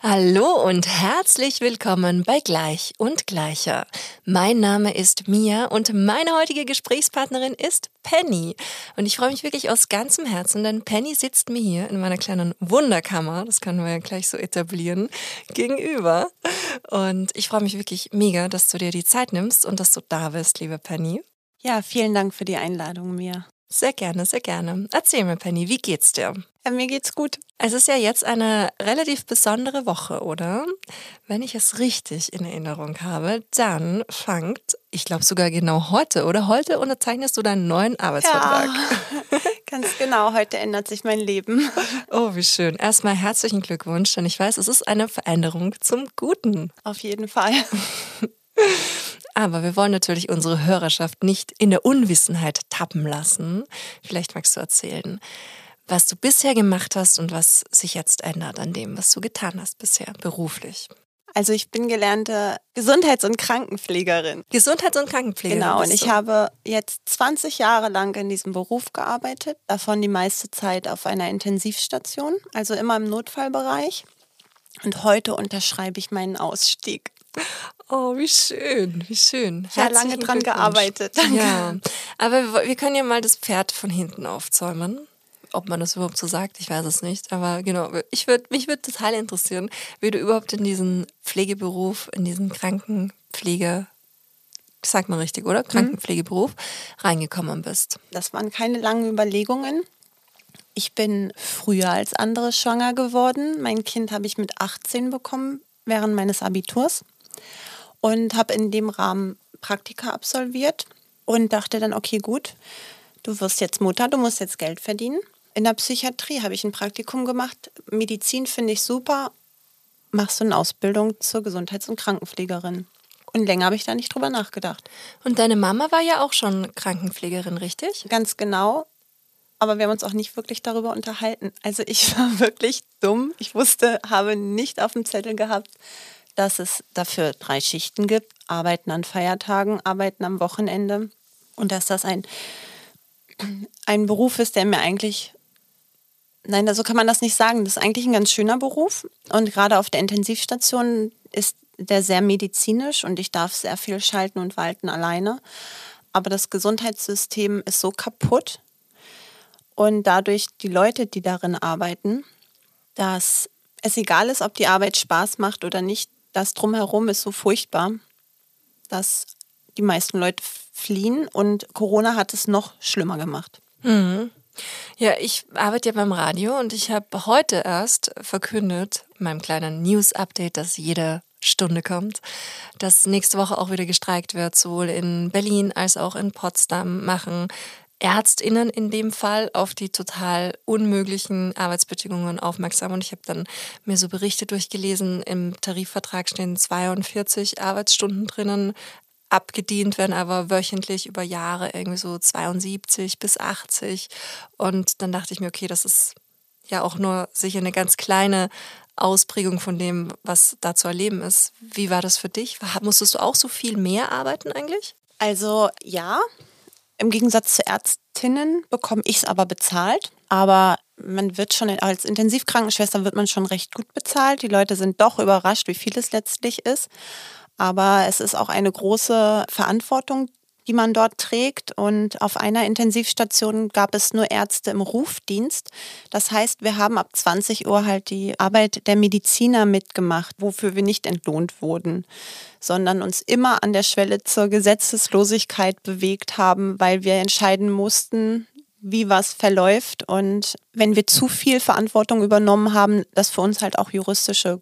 Hallo und herzlich willkommen bei Gleich und Gleicher. Mein Name ist Mia und meine heutige Gesprächspartnerin ist Penny. Und ich freue mich wirklich aus ganzem Herzen, denn Penny sitzt mir hier in meiner kleinen Wunderkammer, das können wir ja gleich so etablieren, gegenüber. Und ich freue mich wirklich mega, dass du dir die Zeit nimmst und dass du da bist, liebe Penny. Ja, vielen Dank für die Einladung, Mia. Sehr gerne, sehr gerne. Erzähl mir, Penny, wie geht's dir? Ja, mir geht's gut. Es ist ja jetzt eine relativ besondere Woche, oder? Wenn ich es richtig in Erinnerung habe, dann fangt, ich glaube sogar genau heute, oder heute unterzeichnest du deinen neuen Arbeitsvertrag. Ja, ganz genau, heute ändert sich mein Leben. Oh, wie schön. Erstmal herzlichen Glückwunsch, denn ich weiß, es ist eine Veränderung zum Guten. Auf jeden Fall. Aber wir wollen natürlich unsere Hörerschaft nicht in der Unwissenheit tappen lassen. Vielleicht magst du erzählen, was du bisher gemacht hast und was sich jetzt ändert an dem, was du getan hast bisher beruflich. Also ich bin gelernte Gesundheits- und Krankenpflegerin. Gesundheits- und Krankenpflegerin. Genau, und ich habe jetzt 20 Jahre lang in diesem Beruf gearbeitet, davon die meiste Zeit auf einer Intensivstation, also immer im Notfallbereich. Und heute unterschreibe ich meinen Ausstieg. Oh, wie schön, wie schön. Ich habe lange dran gearbeitet. Danke. Ja, aber wir können ja mal das Pferd von hinten aufzäumen. Ob man das überhaupt so sagt, ich weiß es nicht. Aber genau, ich würd, mich würde total interessieren, wie du überhaupt in diesen Pflegeberuf, in diesen Krankenpflege, sagt man richtig, oder? Krankenpflegeberuf reingekommen bist. Das waren keine langen Überlegungen. Ich bin früher als andere schwanger geworden. Mein Kind habe ich mit 18 bekommen, während meines Abiturs und habe in dem Rahmen Praktika absolviert und dachte dann, okay, gut, du wirst jetzt Mutter, du musst jetzt Geld verdienen. In der Psychiatrie habe ich ein Praktikum gemacht. Medizin finde ich super. Machst du eine Ausbildung zur Gesundheits- und Krankenpflegerin. Und länger habe ich da nicht drüber nachgedacht. Und deine Mama war ja auch schon Krankenpflegerin, richtig? Ganz genau. Aber wir haben uns auch nicht wirklich darüber unterhalten. Also ich war wirklich dumm. Ich wusste, habe nicht auf dem Zettel gehabt, dass es dafür drei Schichten gibt. Arbeiten an Feiertagen, arbeiten am Wochenende. Und dass das ein, ein Beruf ist, der mir eigentlich, nein, so kann man das nicht sagen. Das ist eigentlich ein ganz schöner Beruf. Und gerade auf der Intensivstation ist der sehr medizinisch und ich darf sehr viel schalten und walten alleine. Aber das Gesundheitssystem ist so kaputt und dadurch die Leute, die darin arbeiten, dass es egal ist, ob die Arbeit Spaß macht oder nicht, das drumherum ist so furchtbar, dass die meisten Leute fliehen und Corona hat es noch schlimmer gemacht. Mhm. Ja, ich arbeite ja beim Radio und ich habe heute erst verkündet, in meinem kleinen News-Update, das jede Stunde kommt, dass nächste Woche auch wieder gestreikt wird, sowohl in Berlin als auch in Potsdam machen Ärztinnen in dem Fall auf die total unmöglichen Arbeitsbedingungen aufmerksam. Und ich habe dann mir so Berichte durchgelesen, im Tarifvertrag stehen 42 Arbeitsstunden drinnen, abgedient werden aber wöchentlich über Jahre irgendwie so 72 bis 80. Und dann dachte ich mir, okay, das ist ja auch nur sicher eine ganz kleine Ausprägung von dem, was da zu erleben ist. Wie war das für dich? Musstest du auch so viel mehr arbeiten eigentlich? Also ja, im Gegensatz zu Ärztinnen bekomme ich es aber bezahlt. Aber man wird schon als Intensivkrankenschwester wird man schon recht gut bezahlt. Die Leute sind doch überrascht, wie viel es letztlich ist. Aber es ist auch eine große Verantwortung, die man dort trägt. Und auf einer Intensivstation gab es nur Ärzte im Rufdienst. Das heißt, wir haben ab 20 Uhr halt die Arbeit der Mediziner mitgemacht, wofür wir nicht entlohnt wurden, sondern uns immer an der Schwelle zur Gesetzeslosigkeit bewegt haben, weil wir entscheiden mussten, wie was verläuft. Und wenn wir zu viel Verantwortung übernommen haben, das für uns halt auch juristische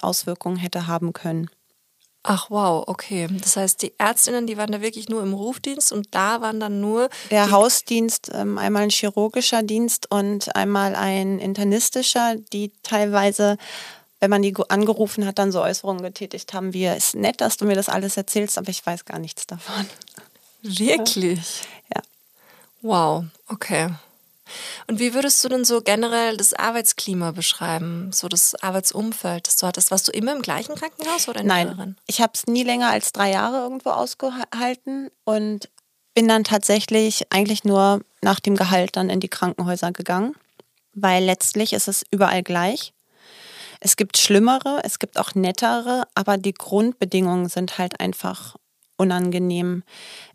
Auswirkungen hätte haben können. Ach wow, okay. Das heißt, die Ärztinnen, die waren da wirklich nur im Rufdienst und da waren dann nur. Der Hausdienst, ähm, einmal ein chirurgischer Dienst und einmal ein internistischer, die teilweise, wenn man die angerufen hat, dann so Äußerungen getätigt haben, wie es ist nett, dass du mir das alles erzählst, aber ich weiß gar nichts davon. Wirklich? Ja. Wow, okay. Und wie würdest du denn so generell das Arbeitsklima beschreiben, so das Arbeitsumfeld, das du hattest? Warst du immer im gleichen Krankenhaus oder in Nein, mehreren? ich habe es nie länger als drei Jahre irgendwo ausgehalten und bin dann tatsächlich eigentlich nur nach dem Gehalt dann in die Krankenhäuser gegangen, weil letztlich ist es überall gleich. Es gibt schlimmere, es gibt auch nettere, aber die Grundbedingungen sind halt einfach unangenehm.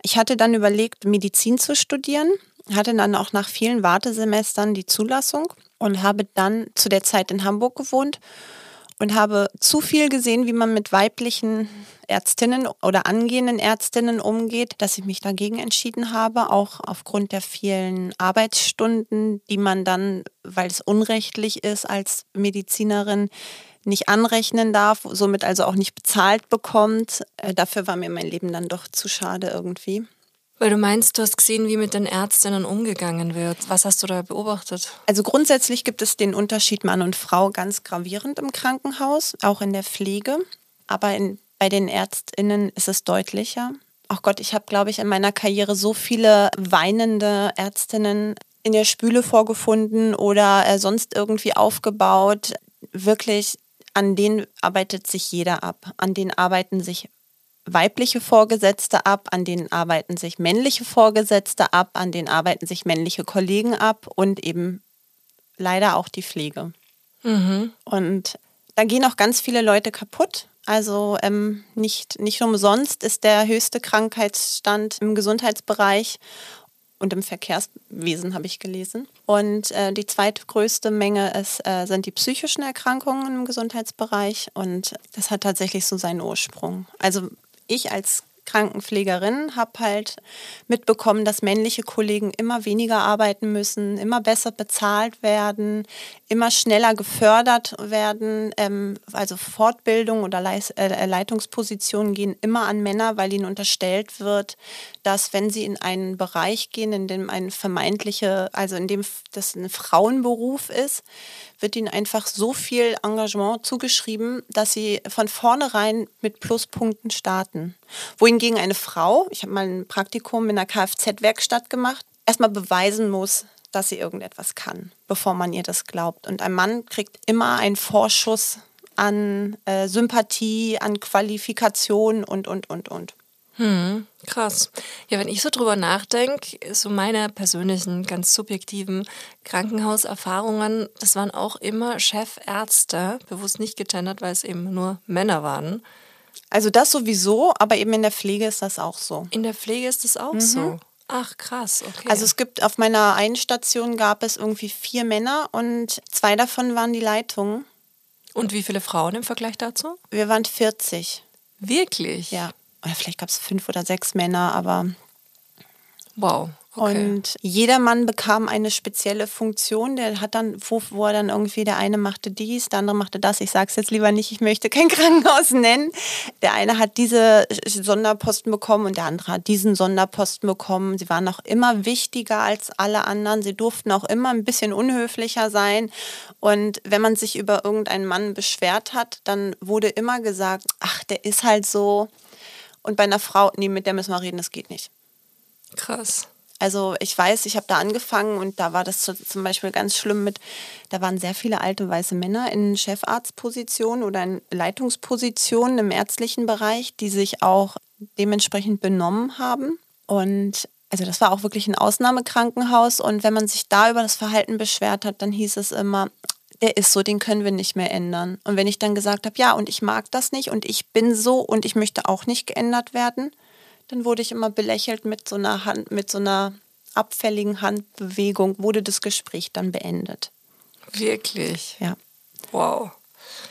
Ich hatte dann überlegt, Medizin zu studieren, hatte dann auch nach vielen Wartesemestern die Zulassung und habe dann zu der Zeit in Hamburg gewohnt und habe zu viel gesehen, wie man mit weiblichen Ärztinnen oder angehenden Ärztinnen umgeht, dass ich mich dagegen entschieden habe, auch aufgrund der vielen Arbeitsstunden, die man dann, weil es unrechtlich ist als Medizinerin, nicht anrechnen darf, somit also auch nicht bezahlt bekommt. Äh, dafür war mir mein Leben dann doch zu schade irgendwie. Weil du meinst, du hast gesehen, wie mit den Ärztinnen umgegangen wird. Was hast du da beobachtet? Also grundsätzlich gibt es den Unterschied Mann und Frau ganz gravierend im Krankenhaus, auch in der Pflege. Aber in, bei den Ärztinnen ist es deutlicher. Ach Gott, ich habe, glaube ich, in meiner Karriere so viele weinende Ärztinnen in der Spüle vorgefunden oder äh, sonst irgendwie aufgebaut. Wirklich, an denen arbeitet sich jeder ab. An denen arbeiten sich weibliche Vorgesetzte ab, an denen arbeiten sich männliche Vorgesetzte ab, an denen arbeiten sich männliche Kollegen ab und eben leider auch die Pflege. Mhm. Und da gehen auch ganz viele Leute kaputt. Also ähm, nicht, nicht umsonst ist der höchste Krankheitsstand im Gesundheitsbereich und im Verkehrswesen, habe ich gelesen. Und äh, die zweitgrößte Menge ist, äh, sind die psychischen Erkrankungen im Gesundheitsbereich. Und das hat tatsächlich so seinen Ursprung. Also ich als Krankenpflegerin habe halt mitbekommen, dass männliche Kollegen immer weniger arbeiten müssen, immer besser bezahlt werden, immer schneller gefördert werden. Ähm, also Fortbildung oder äh, Leitungspositionen gehen immer an Männer, weil ihnen unterstellt wird, dass wenn sie in einen Bereich gehen, in dem ein vermeintliche, also in dem das ein Frauenberuf ist, wird ihnen einfach so viel Engagement zugeschrieben, dass sie von vornherein mit Pluspunkten starten. Wohingegen eine Frau, ich habe mal ein Praktikum in einer Kfz-Werkstatt gemacht, erstmal beweisen muss, dass sie irgendetwas kann, bevor man ihr das glaubt. Und ein Mann kriegt immer einen Vorschuss an äh, Sympathie, an Qualifikation und, und, und, und. Hm, krass. Ja, wenn ich so drüber nachdenke, so meine persönlichen, ganz subjektiven Krankenhauserfahrungen, das waren auch immer Chefärzte, bewusst nicht gegendert, weil es eben nur Männer waren. Also das sowieso, aber eben in der Pflege ist das auch so. In der Pflege ist das auch mhm. so. Ach krass, okay. Also es gibt auf meiner einen Station gab es irgendwie vier Männer und zwei davon waren die Leitungen. Und wie viele Frauen im Vergleich dazu? Wir waren 40. Wirklich? Ja vielleicht gab es fünf oder sechs Männer, aber. Wow. Okay. Und jeder Mann bekam eine spezielle Funktion. Der hat dann, wo, wo er dann irgendwie, der eine machte dies, der andere machte das. Ich sage es jetzt lieber nicht, ich möchte kein Krankenhaus nennen. Der eine hat diese Sonderposten bekommen und der andere hat diesen Sonderposten bekommen. Sie waren auch immer wichtiger als alle anderen. Sie durften auch immer ein bisschen unhöflicher sein. Und wenn man sich über irgendeinen Mann beschwert hat, dann wurde immer gesagt, ach, der ist halt so und bei einer Frau, nee, mit der müssen wir reden, das geht nicht. Krass. Also ich weiß, ich habe da angefangen und da war das zum Beispiel ganz schlimm mit, da waren sehr viele alte weiße Männer in Chefarztpositionen oder in Leitungspositionen im ärztlichen Bereich, die sich auch dementsprechend benommen haben. Und also das war auch wirklich ein Ausnahmekrankenhaus. Und wenn man sich da über das Verhalten beschwert hat, dann hieß es immer, der ist so, den können wir nicht mehr ändern. Und wenn ich dann gesagt habe, ja, und ich mag das nicht und ich bin so und ich möchte auch nicht geändert werden, dann wurde ich immer belächelt mit so einer Hand, mit so einer abfälligen Handbewegung, wurde das Gespräch dann beendet. Wirklich? Ja. Wow.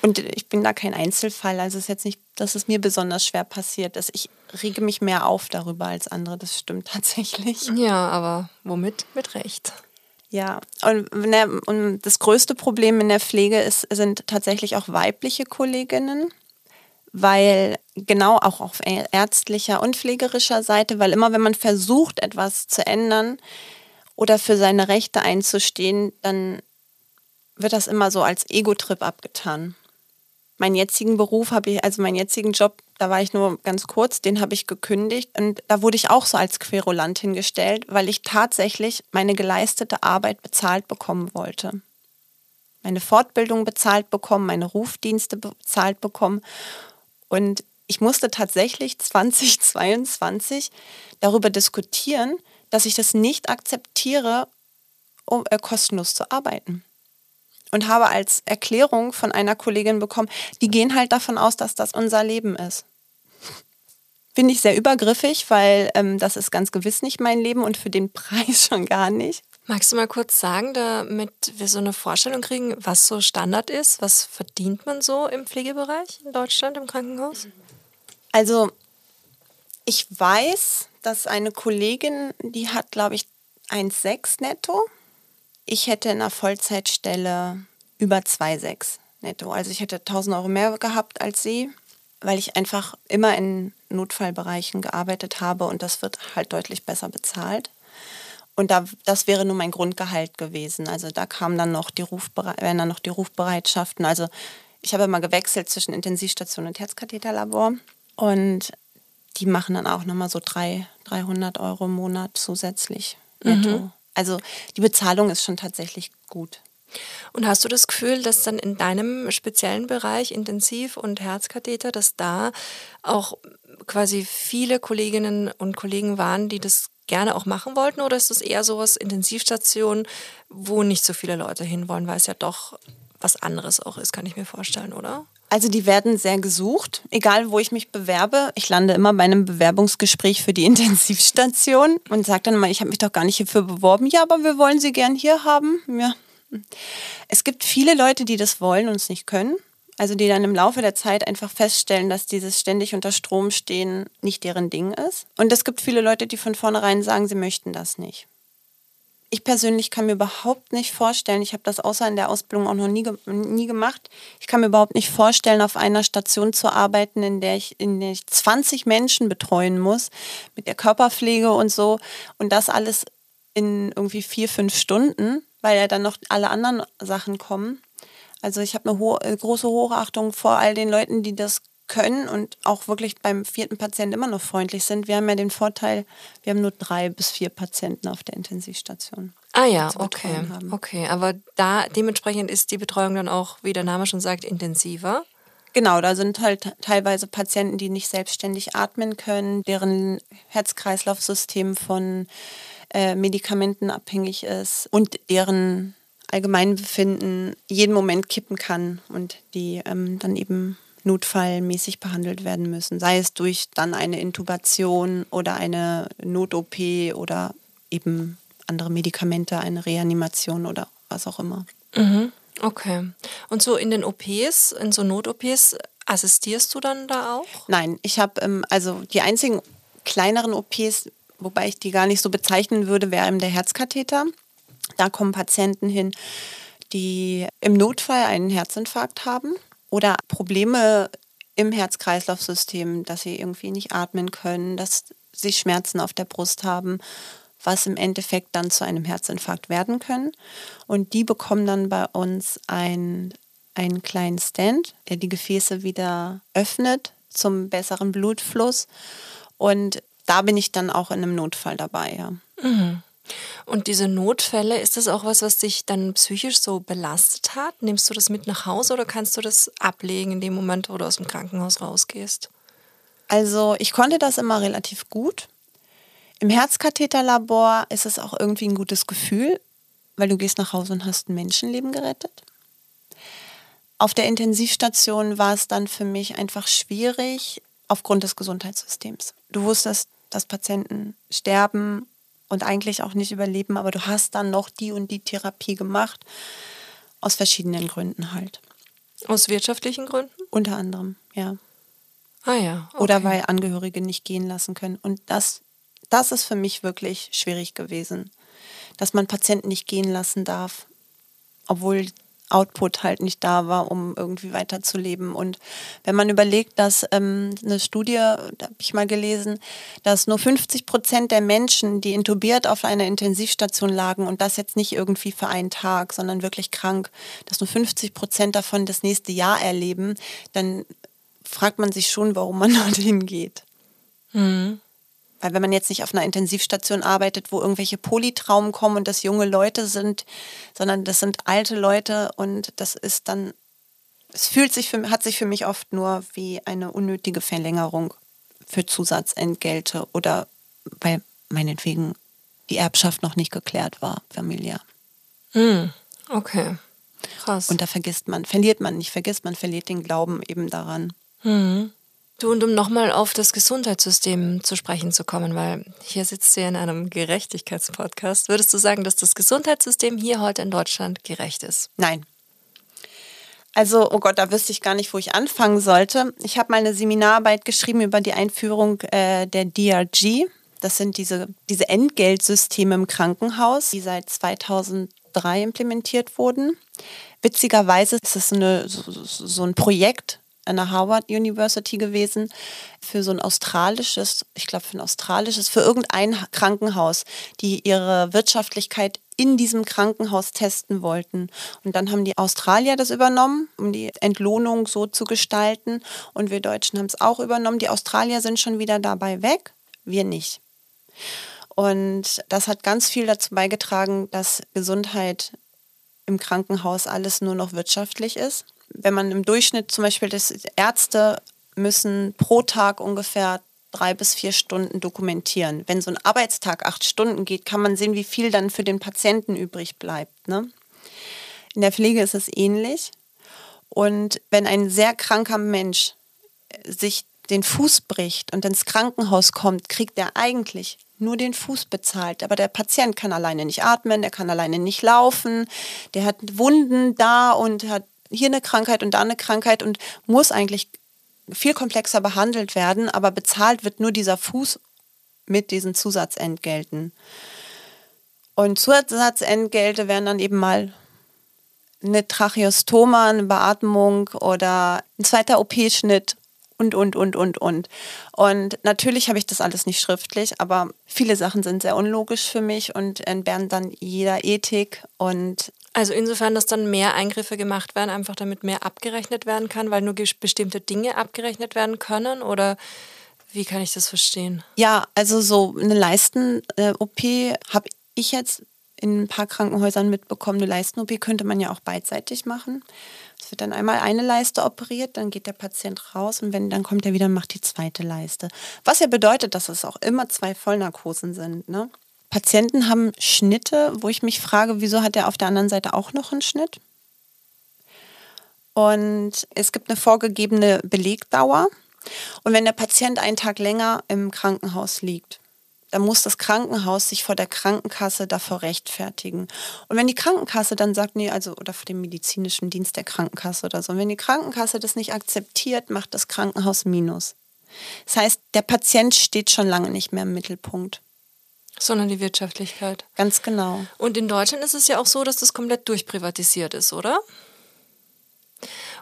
Und ich bin da kein Einzelfall. Also es ist jetzt nicht, dass es mir besonders schwer passiert ist. Ich rege mich mehr auf darüber als andere. Das stimmt tatsächlich. Ja, aber womit? Mit Recht. Ja, und, ne, und das größte Problem in der Pflege ist, sind tatsächlich auch weibliche Kolleginnen, weil genau auch auf ärztlicher und pflegerischer Seite, weil immer wenn man versucht, etwas zu ändern oder für seine Rechte einzustehen, dann wird das immer so als Ego-Trip abgetan. Meinen jetzigen Beruf habe ich, also meinen jetzigen Job, da war ich nur ganz kurz, den habe ich gekündigt. Und da wurde ich auch so als Querulant hingestellt, weil ich tatsächlich meine geleistete Arbeit bezahlt bekommen wollte. Meine Fortbildung bezahlt bekommen, meine Rufdienste bezahlt bekommen. Und ich musste tatsächlich 2022 darüber diskutieren, dass ich das nicht akzeptiere, um äh, kostenlos zu arbeiten und habe als Erklärung von einer Kollegin bekommen, die gehen halt davon aus, dass das unser Leben ist. Finde ich sehr übergriffig, weil ähm, das ist ganz gewiss nicht mein Leben und für den Preis schon gar nicht. Magst du mal kurz sagen, damit wir so eine Vorstellung kriegen, was so Standard ist? Was verdient man so im Pflegebereich in Deutschland im Krankenhaus? Also ich weiß, dass eine Kollegin, die hat, glaube ich, 1,6 netto ich hätte in einer Vollzeitstelle über 2,6 netto. Also ich hätte 1000 Euro mehr gehabt als sie, weil ich einfach immer in Notfallbereichen gearbeitet habe und das wird halt deutlich besser bezahlt. Und da, das wäre nur mein Grundgehalt gewesen. Also da kamen dann noch die, Rufbere dann noch die Rufbereitschaften. Also ich habe immer gewechselt zwischen Intensivstation und Herzkatheterlabor. Und die machen dann auch nochmal so 300, 300 Euro im Monat zusätzlich netto. Mhm. Also die Bezahlung ist schon tatsächlich gut. Und hast du das Gefühl, dass dann in deinem speziellen Bereich Intensiv- und Herzkatheter, dass da auch quasi viele Kolleginnen und Kollegen waren, die das gerne auch machen wollten? Oder ist das eher sowas Intensivstation, wo nicht so viele Leute hinwollen, weil es ja doch was anderes auch ist, kann ich mir vorstellen, oder? Also die werden sehr gesucht, egal wo ich mich bewerbe. Ich lande immer bei einem Bewerbungsgespräch für die Intensivstation und sage dann mal, ich habe mich doch gar nicht hierfür beworben. Ja, aber wir wollen Sie gern hier haben. Ja. Es gibt viele Leute, die das wollen und es nicht können. Also die dann im Laufe der Zeit einfach feststellen, dass dieses ständig unter Strom stehen nicht deren Ding ist. Und es gibt viele Leute, die von vornherein sagen, sie möchten das nicht ich persönlich kann mir überhaupt nicht vorstellen, ich habe das außer in der Ausbildung auch noch nie, nie gemacht, ich kann mir überhaupt nicht vorstellen, auf einer Station zu arbeiten, in der ich, in der ich 20 Menschen betreuen muss, mit der Körperpflege und so. Und das alles in irgendwie vier, fünf Stunden, weil ja dann noch alle anderen Sachen kommen. Also ich habe eine hohe, äh, große Hochachtung vor all den Leuten, die das können und auch wirklich beim vierten Patienten immer noch freundlich sind. Wir haben ja den Vorteil, wir haben nur drei bis vier Patienten auf der Intensivstation. Ah ja, okay. Okay, aber da dementsprechend ist die Betreuung dann auch, wie der Name schon sagt, intensiver. Genau, da sind halt teilweise Patienten, die nicht selbstständig atmen können, deren Herz-Kreislauf-System von äh, Medikamenten abhängig ist und deren Allgemeinbefinden jeden Moment kippen kann und die ähm, dann eben notfallmäßig behandelt werden müssen, sei es durch dann eine Intubation oder eine Not-OP oder eben andere Medikamente, eine Reanimation oder was auch immer. Mhm. Okay. Und so in den OPs, in so Not-OPs, assistierst du dann da auch? Nein, ich habe ähm, also die einzigen kleineren OPs, wobei ich die gar nicht so bezeichnen würde, wäre eben der Herzkatheter. Da kommen Patienten hin, die im Notfall einen Herzinfarkt haben oder Probleme im Herz-Kreislauf-System, dass sie irgendwie nicht atmen können, dass sie Schmerzen auf der Brust haben, was im Endeffekt dann zu einem Herzinfarkt werden können. Und die bekommen dann bei uns ein, einen kleinen Stand, der die Gefäße wieder öffnet zum besseren Blutfluss. Und da bin ich dann auch in einem Notfall dabei. Ja. Mhm. Und diese Notfälle, ist das auch was, was dich dann psychisch so belastet hat? Nimmst du das mit nach Hause oder kannst du das ablegen in dem Moment, wo du aus dem Krankenhaus rausgehst? Also ich konnte das immer relativ gut. Im Herzkatheterlabor ist es auch irgendwie ein gutes Gefühl, weil du gehst nach Hause und hast ein Menschenleben gerettet. Auf der Intensivstation war es dann für mich einfach schwierig aufgrund des Gesundheitssystems. Du wusstest, dass Patienten sterben und eigentlich auch nicht überleben, aber du hast dann noch die und die Therapie gemacht. Aus verschiedenen Gründen halt. Aus wirtschaftlichen Gründen? Unter anderem, ja. Ah ja. Okay. Oder weil Angehörige nicht gehen lassen können. Und das, das ist für mich wirklich schwierig gewesen. Dass man Patienten nicht gehen lassen darf, obwohl Output halt nicht da war, um irgendwie weiterzuleben. Und wenn man überlegt, dass ähm, eine Studie, da habe ich mal gelesen, dass nur 50 Prozent der Menschen, die intubiert auf einer Intensivstation lagen und das jetzt nicht irgendwie für einen Tag, sondern wirklich krank, dass nur 50 Prozent davon das nächste Jahr erleben, dann fragt man sich schon, warum man dorthin geht. Mhm. Weil wenn man jetzt nicht auf einer Intensivstation arbeitet, wo irgendwelche Polytraumen kommen und das junge Leute sind, sondern das sind alte Leute und das ist dann, es fühlt sich für, hat sich für mich oft nur wie eine unnötige Verlängerung für Zusatzentgelte oder weil meinetwegen die Erbschaft noch nicht geklärt war, familiär. Mm, okay. Krass. Und da vergisst man, verliert man nicht, vergisst man, verliert den Glauben eben daran. Mhm. Du, und um nochmal auf das Gesundheitssystem zu sprechen zu kommen, weil hier sitzt du ja in einem Gerechtigkeitspodcast, würdest du sagen, dass das Gesundheitssystem hier heute in Deutschland gerecht ist? Nein. Also, oh Gott, da wüsste ich gar nicht, wo ich anfangen sollte. Ich habe mal eine Seminararbeit geschrieben über die Einführung äh, der DRG. Das sind diese, diese Entgeltsysteme im Krankenhaus, die seit 2003 implementiert wurden. Witzigerweise ist es eine, so, so ein Projekt an der Harvard University gewesen für so ein australisches, ich glaube für ein australisches, für irgendein Krankenhaus, die ihre Wirtschaftlichkeit in diesem Krankenhaus testen wollten. Und dann haben die Australier das übernommen, um die Entlohnung so zu gestalten. Und wir Deutschen haben es auch übernommen. Die Australier sind schon wieder dabei weg, wir nicht. Und das hat ganz viel dazu beigetragen, dass Gesundheit im Krankenhaus alles nur noch wirtschaftlich ist wenn man im Durchschnitt zum Beispiel das Ärzte müssen pro Tag ungefähr drei bis vier Stunden dokumentieren. Wenn so ein Arbeitstag acht Stunden geht, kann man sehen, wie viel dann für den Patienten übrig bleibt. Ne? In der Pflege ist es ähnlich. Und wenn ein sehr kranker Mensch sich den Fuß bricht und ins Krankenhaus kommt, kriegt er eigentlich nur den Fuß bezahlt. Aber der Patient kann alleine nicht atmen, der kann alleine nicht laufen, der hat Wunden da und hat hier eine Krankheit und da eine Krankheit und muss eigentlich viel komplexer behandelt werden, aber bezahlt wird nur dieser Fuß mit diesen Zusatzentgelten. Und Zusatzentgelte wären dann eben mal eine Tracheostoma, eine Beatmung oder ein zweiter OP-Schnitt und, und, und, und, und. Und natürlich habe ich das alles nicht schriftlich, aber viele Sachen sind sehr unlogisch für mich und entbehren dann jeder Ethik. Und also insofern, dass dann mehr Eingriffe gemacht werden, einfach damit mehr abgerechnet werden kann, weil nur bestimmte Dinge abgerechnet werden können? Oder wie kann ich das verstehen? Ja, also so eine Leisten-OP habe ich jetzt in ein paar Krankenhäusern mitbekommen. Eine Leisten-OP könnte man ja auch beidseitig machen. Es wird dann einmal eine Leiste operiert, dann geht der Patient raus und wenn, dann kommt er wieder und macht die zweite Leiste. Was ja bedeutet, dass es auch immer zwei Vollnarkosen sind. Ne? Patienten haben Schnitte, wo ich mich frage, wieso hat er auf der anderen Seite auch noch einen Schnitt? Und es gibt eine vorgegebene Belegdauer. Und wenn der Patient einen Tag länger im Krankenhaus liegt, dann muss das Krankenhaus sich vor der Krankenkasse davor rechtfertigen. Und wenn die Krankenkasse dann sagt, nee, also oder vor dem medizinischen Dienst der Krankenkasse oder so, und wenn die Krankenkasse das nicht akzeptiert, macht das Krankenhaus Minus. Das heißt, der Patient steht schon lange nicht mehr im Mittelpunkt. Sondern die Wirtschaftlichkeit. Ganz genau. Und in Deutschland ist es ja auch so, dass das komplett durchprivatisiert ist, oder?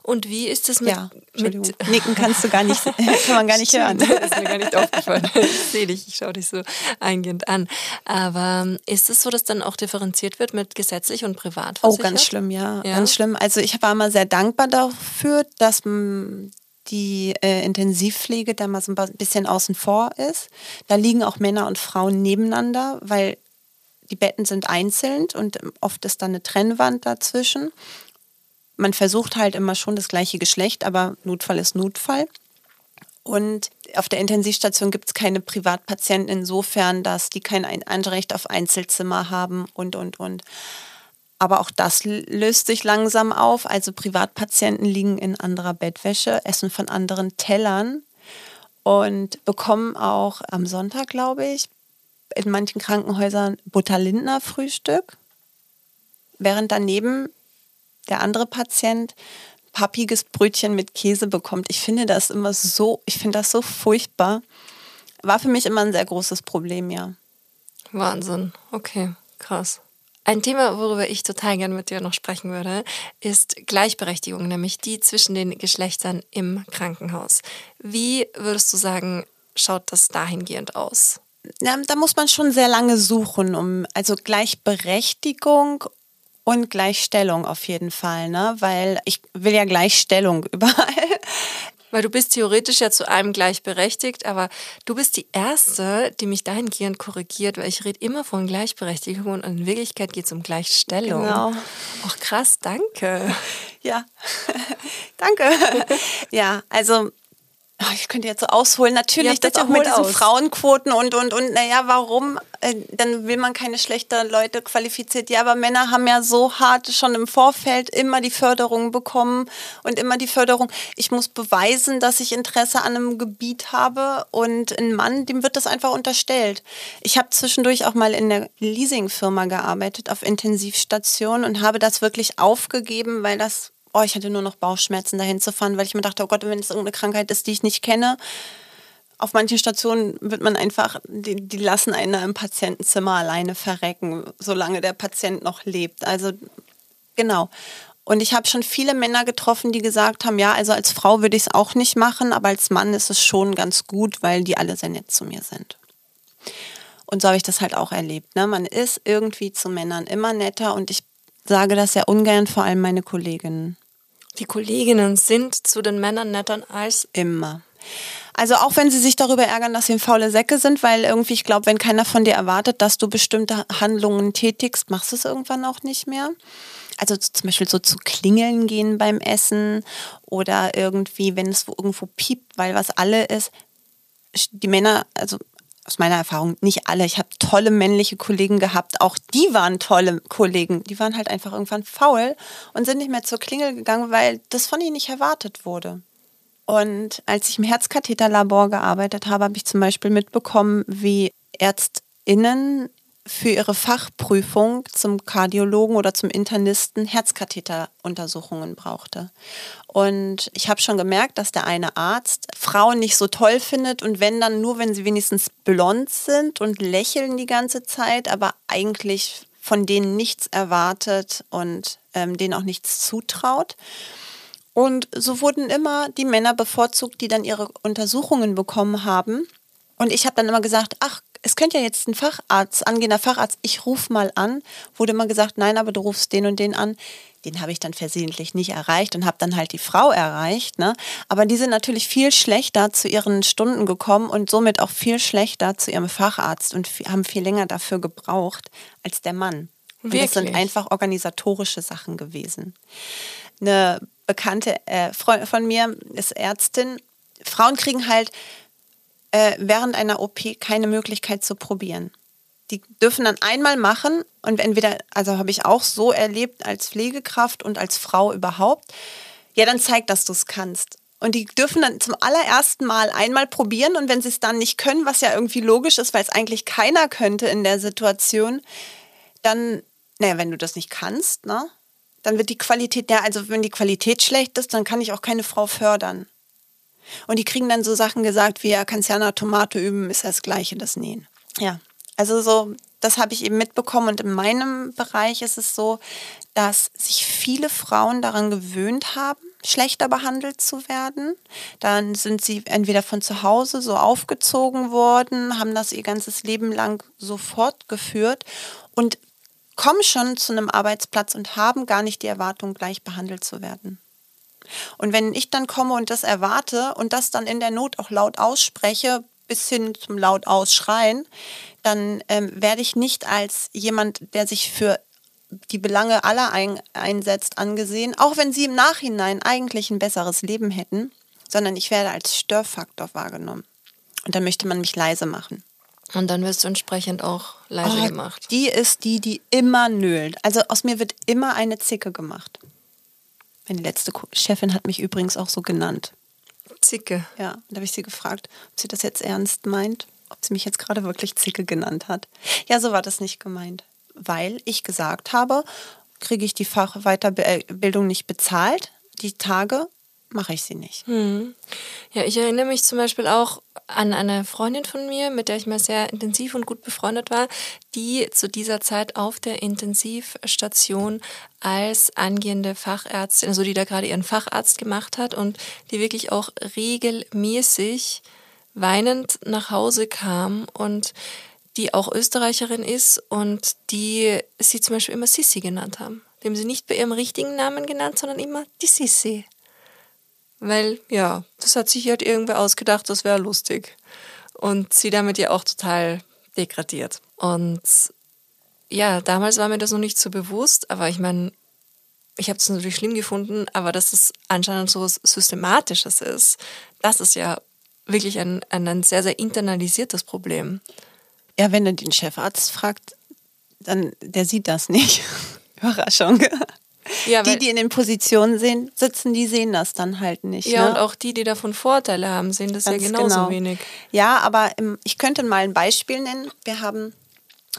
Und wie ist es mit, ja, mit Nicken kannst du gar nicht, kann man gar nicht hören. Das ist mir gar nicht aufgefallen. Ich sehe dich, ich schaue dich so eingehend an. Aber ähm, ist es so, dass dann auch differenziert wird mit gesetzlich und privat? Oh, ganz schlimm, ja, ja. Ganz schlimm. Also ich war immer sehr dankbar dafür, dass die äh, Intensivpflege da mal so ein bisschen außen vor ist. Da liegen auch Männer und Frauen nebeneinander, weil die Betten sind einzeln und oft ist da eine Trennwand dazwischen. Man versucht halt immer schon das gleiche Geschlecht, aber Notfall ist Notfall. Und auf der Intensivstation gibt es keine Privatpatienten insofern, dass die kein Anrecht auf Einzelzimmer haben und, und, und. Aber auch das löst sich langsam auf. Also Privatpatienten liegen in anderer Bettwäsche, essen von anderen Tellern und bekommen auch am Sonntag, glaube ich, in manchen Krankenhäusern Butterlindner Frühstück, während daneben der andere Patient pappiges Brötchen mit Käse bekommt. Ich finde das immer so, ich finde das so furchtbar. War für mich immer ein sehr großes Problem, ja. Wahnsinn. Okay, krass. Ein Thema, worüber ich total gerne mit dir noch sprechen würde, ist Gleichberechtigung, nämlich die zwischen den Geschlechtern im Krankenhaus. Wie würdest du sagen, schaut das dahingehend aus? Ja, da muss man schon sehr lange suchen, um also Gleichberechtigung und Gleichstellung auf jeden Fall, ne? Weil ich will ja Gleichstellung überall. Weil du bist theoretisch ja zu einem gleichberechtigt, aber du bist die Erste, die mich dahingehend korrigiert, weil ich rede immer von Gleichberechtigung und in Wirklichkeit geht es um Gleichstellung. Genau. Ach krass, danke. Ja, danke. ja, also ich könnte jetzt so ausholen. Natürlich, ja, das auch mit diesen aus. Frauenquoten und, und, und, naja, warum? Äh, dann will man keine schlechteren Leute qualifiziert. Ja, aber Männer haben ja so hart schon im Vorfeld immer die Förderung bekommen und immer die Förderung. Ich muss beweisen, dass ich Interesse an einem Gebiet habe und ein Mann, dem wird das einfach unterstellt. Ich habe zwischendurch auch mal in der Leasingfirma gearbeitet, auf Intensivstation und habe das wirklich aufgegeben, weil das oh, ich hatte nur noch Bauchschmerzen dahin zu fahren, weil ich mir dachte, oh Gott, wenn es irgendeine Krankheit ist, die ich nicht kenne. Auf manchen Stationen wird man einfach, die, die lassen einen im Patientenzimmer alleine verrecken, solange der Patient noch lebt. Also genau. Und ich habe schon viele Männer getroffen, die gesagt haben, ja, also als Frau würde ich es auch nicht machen, aber als Mann ist es schon ganz gut, weil die alle sehr nett zu mir sind. Und so habe ich das halt auch erlebt. Ne? Man ist irgendwie zu Männern immer netter und ich sage das ja ungern, vor allem meine Kolleginnen. Die Kolleginnen sind zu den Männern netter als immer. Also auch wenn sie sich darüber ärgern, dass sie faule Säcke sind, weil irgendwie, ich glaube, wenn keiner von dir erwartet, dass du bestimmte Handlungen tätigst, machst du es irgendwann auch nicht mehr. Also zum Beispiel so zu klingeln gehen beim Essen oder irgendwie, wenn es irgendwo piept, weil was alle ist. Die Männer, also aus meiner Erfahrung nicht alle. Ich habe tolle männliche Kollegen gehabt. Auch die waren tolle Kollegen. Die waren halt einfach irgendwann faul und sind nicht mehr zur Klingel gegangen, weil das von ihnen nicht erwartet wurde. Und als ich im Herzkatheterlabor gearbeitet habe, habe ich zum Beispiel mitbekommen, wie ÄrztInnen für ihre Fachprüfung zum Kardiologen oder zum Internisten Herzkatheteruntersuchungen brauchte. Und ich habe schon gemerkt, dass der eine Arzt Frauen nicht so toll findet und wenn dann nur, wenn sie wenigstens blond sind und lächeln die ganze Zeit, aber eigentlich von denen nichts erwartet und ähm, denen auch nichts zutraut. Und so wurden immer die Männer bevorzugt, die dann ihre Untersuchungen bekommen haben. Und ich habe dann immer gesagt, ach, es könnte ja jetzt ein Facharzt, angehender Facharzt, ich rufe mal an, wurde immer gesagt, nein, aber du rufst den und den an. Den habe ich dann versehentlich nicht erreicht und habe dann halt die Frau erreicht. Ne? Aber die sind natürlich viel schlechter zu ihren Stunden gekommen und somit auch viel schlechter zu ihrem Facharzt und haben viel länger dafür gebraucht als der Mann. Und das sind einfach organisatorische Sachen gewesen. Eine bekannte äh, Freundin von mir ist Ärztin. Frauen kriegen halt äh, während einer OP keine Möglichkeit zu probieren. Die dürfen dann einmal machen und entweder, also habe ich auch so erlebt als Pflegekraft und als Frau überhaupt, ja, dann zeig, dass du es kannst. Und die dürfen dann zum allerersten Mal einmal probieren und wenn sie es dann nicht können, was ja irgendwie logisch ist, weil es eigentlich keiner könnte in der Situation, dann, naja, wenn du das nicht kannst, ne, dann wird die Qualität, ja, also wenn die Qualität schlecht ist, dann kann ich auch keine Frau fördern. Und die kriegen dann so Sachen gesagt wie, ja, kannst ja eine Tomate üben, ist das Gleiche, das Nähen. Ja, also so, das habe ich eben mitbekommen. Und in meinem Bereich ist es so, dass sich viele Frauen daran gewöhnt haben, schlechter behandelt zu werden. Dann sind sie entweder von zu Hause so aufgezogen worden, haben das ihr ganzes Leben lang so fortgeführt und kommen schon zu einem Arbeitsplatz und haben gar nicht die Erwartung, gleich behandelt zu werden. Und wenn ich dann komme und das erwarte und das dann in der Not auch laut ausspreche, bis hin zum laut ausschreien, dann ähm, werde ich nicht als jemand, der sich für die Belange aller ein, einsetzt, angesehen, auch wenn sie im Nachhinein eigentlich ein besseres Leben hätten, sondern ich werde als Störfaktor wahrgenommen. Und dann möchte man mich leise machen. Und dann wirst du entsprechend auch leise oh, gemacht. Die ist die, die immer nölt. Also aus mir wird immer eine Zicke gemacht. Meine letzte Chefin hat mich übrigens auch so genannt. Zicke. Ja, da habe ich sie gefragt, ob sie das jetzt ernst meint, ob sie mich jetzt gerade wirklich Zicke genannt hat. Ja, so war das nicht gemeint, weil ich gesagt habe, kriege ich die Fachweiterbildung nicht bezahlt, die Tage mache ich sie nicht. Hm. Ja, ich erinnere mich zum Beispiel auch an eine Freundin von mir, mit der ich mal sehr intensiv und gut befreundet war, die zu dieser Zeit auf der Intensivstation als angehende Fachärztin, also die da gerade ihren Facharzt gemacht hat und die wirklich auch regelmäßig weinend nach Hause kam und die auch Österreicherin ist und die sie zum Beispiel immer Sissi genannt haben. Dem sie nicht bei ihrem richtigen Namen genannt, sondern immer die Sissi. Weil, ja, das hat sich halt irgendwer ausgedacht, das wäre lustig. Und sie damit ja auch total degradiert. Und ja, damals war mir das noch nicht so bewusst, aber ich meine, ich habe es natürlich schlimm gefunden, aber dass es anscheinend so was Systematisches ist, das ist ja wirklich ein, ein, ein sehr, sehr internalisiertes Problem. Ja, wenn du den Chefarzt fragst, dann der sieht das nicht. Überraschung. Ja, die, die in den Positionen sehen, sitzen, die sehen das dann halt nicht. Ja, ne? und auch die, die davon Vorteile haben, sehen das Ganz ja genauso genau. wenig. Ja, aber im, ich könnte mal ein Beispiel nennen. Wir haben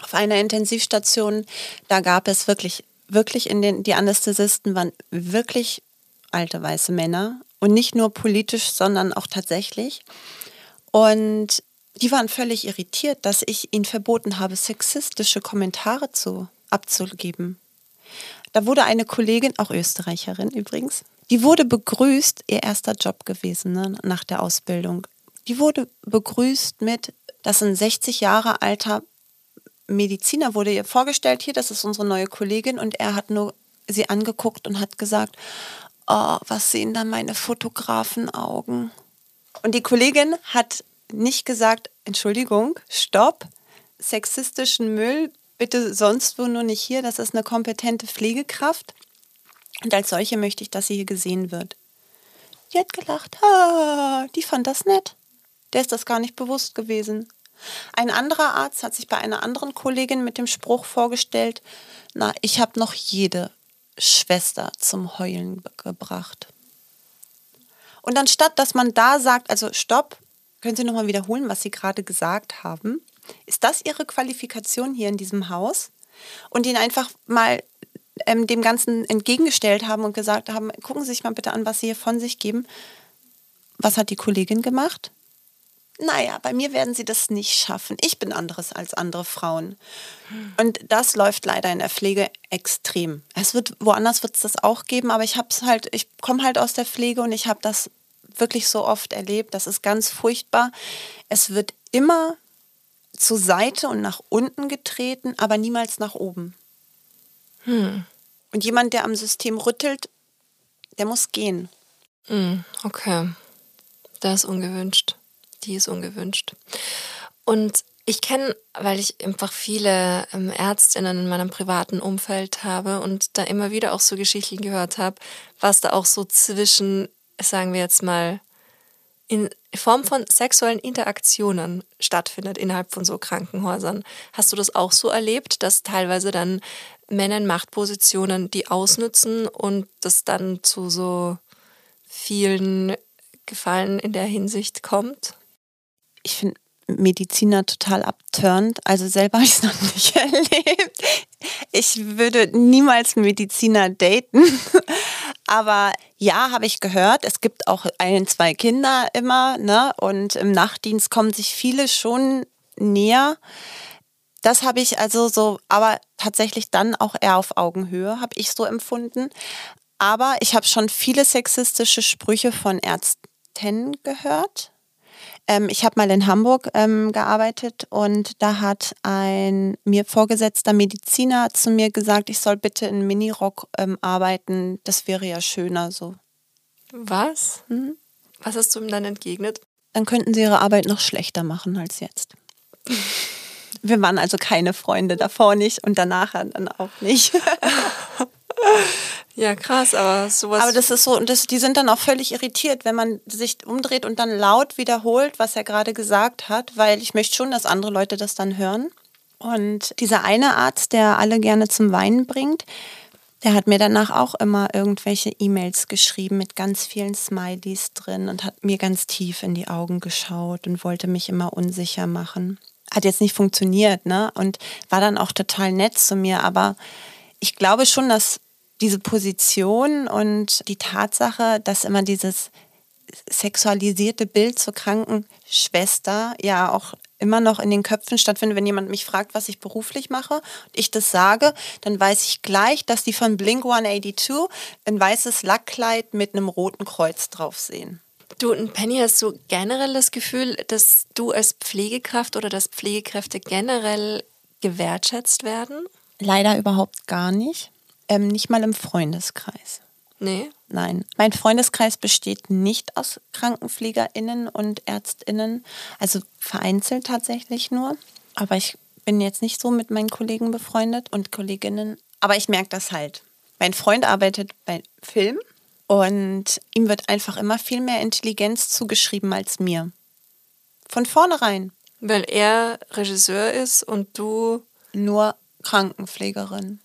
auf einer Intensivstation, da gab es wirklich, wirklich in den, die Anästhesisten waren wirklich alte weiße Männer und nicht nur politisch, sondern auch tatsächlich. Und die waren völlig irritiert, dass ich ihnen verboten habe, sexistische Kommentare zu, abzugeben. Da wurde eine Kollegin, auch Österreicherin übrigens, die wurde begrüßt, ihr erster Job gewesen ne, nach der Ausbildung. Die wurde begrüßt mit, dass ein 60 Jahre alter Mediziner wurde ihr vorgestellt, hier, das ist unsere neue Kollegin und er hat nur sie angeguckt und hat gesagt, oh, was sehen da meine Fotografenaugen? Und die Kollegin hat nicht gesagt, Entschuldigung, stopp, sexistischen Müll, bitte sonst wo nur nicht hier, das ist eine kompetente Pflegekraft. Und als solche möchte ich, dass sie hier gesehen wird. Die hat gelacht, ah, die fand das nett. Der ist das gar nicht bewusst gewesen. Ein anderer Arzt hat sich bei einer anderen Kollegin mit dem Spruch vorgestellt, na, ich habe noch jede Schwester zum Heulen gebracht. Und anstatt, dass man da sagt, also stopp, können Sie nochmal wiederholen, was Sie gerade gesagt haben? Ist das Ihre Qualifikation hier in diesem Haus? Und ihn einfach mal ähm, dem Ganzen entgegengestellt haben und gesagt haben, gucken Sie sich mal bitte an, was Sie hier von sich geben. Was hat die Kollegin gemacht? Naja, bei mir werden sie das nicht schaffen. Ich bin anderes als andere Frauen. Und das läuft leider in der Pflege extrem. Es wird, woanders wird es das auch geben, aber ich habe es halt, ich komme halt aus der Pflege und ich habe das wirklich so oft erlebt. Das ist ganz furchtbar. Es wird immer zur Seite und nach unten getreten, aber niemals nach oben. Hm. Und jemand, der am System rüttelt, der muss gehen. Hm, okay. Das ist ungewünscht. Die ist ungewünscht. Und ich kenne, weil ich einfach viele ähm, Ärztinnen in meinem privaten Umfeld habe und da immer wieder auch so Geschichten gehört habe, was da auch so zwischen sagen wir jetzt mal, in Form von sexuellen Interaktionen stattfindet innerhalb von so Krankenhäusern. Hast du das auch so erlebt, dass teilweise dann Männer in Machtpositionen die ausnützen und das dann zu so vielen Gefallen in der Hinsicht kommt? Ich finde Mediziner total abturnt. Also selber habe ich es noch nicht erlebt. Ich würde niemals Mediziner daten. Aber ja, habe ich gehört, es gibt auch ein, zwei Kinder immer, ne? Und im Nachtdienst kommen sich viele schon näher. Das habe ich also so, aber tatsächlich dann auch eher auf Augenhöhe, habe ich so empfunden. Aber ich habe schon viele sexistische Sprüche von Ärzten gehört. Ähm, ich habe mal in Hamburg ähm, gearbeitet und da hat ein mir vorgesetzter Mediziner zu mir gesagt, ich soll bitte in Minirock ähm, arbeiten. Das wäre ja schöner so. Was? Mhm. Was hast du ihm dann entgegnet? Dann könnten sie ihre Arbeit noch schlechter machen als jetzt. Wir waren also keine Freunde davor nicht und danach dann auch nicht. Ja, krass, aber sowas. Aber das ist so, und das, die sind dann auch völlig irritiert, wenn man sich umdreht und dann laut wiederholt, was er gerade gesagt hat, weil ich möchte schon, dass andere Leute das dann hören. Und dieser eine Arzt, der alle gerne zum Weinen bringt, der hat mir danach auch immer irgendwelche E-Mails geschrieben mit ganz vielen Smileys drin und hat mir ganz tief in die Augen geschaut und wollte mich immer unsicher machen. Hat jetzt nicht funktioniert, ne? Und war dann auch total nett zu mir, aber ich glaube schon, dass diese Position und die Tatsache, dass immer dieses sexualisierte Bild zur Krankenschwester ja auch immer noch in den Köpfen stattfindet. Wenn jemand mich fragt, was ich beruflich mache und ich das sage, dann weiß ich gleich, dass die von Blink 182 ein weißes Lackkleid mit einem roten Kreuz drauf sehen. Du und Penny, hast du generell das Gefühl, dass du als Pflegekraft oder dass Pflegekräfte generell gewertschätzt werden? Leider überhaupt gar nicht. Ähm, nicht mal im Freundeskreis. Nee. Nein. Mein Freundeskreis besteht nicht aus KrankenpflegerInnen und ÄrztInnen, also vereinzelt tatsächlich nur. Aber ich bin jetzt nicht so mit meinen Kollegen befreundet und Kolleginnen. Aber ich merke das halt. Mein Freund arbeitet bei Film und ihm wird einfach immer viel mehr Intelligenz zugeschrieben als mir. Von vornherein. Weil er Regisseur ist und du nur Krankenpflegerin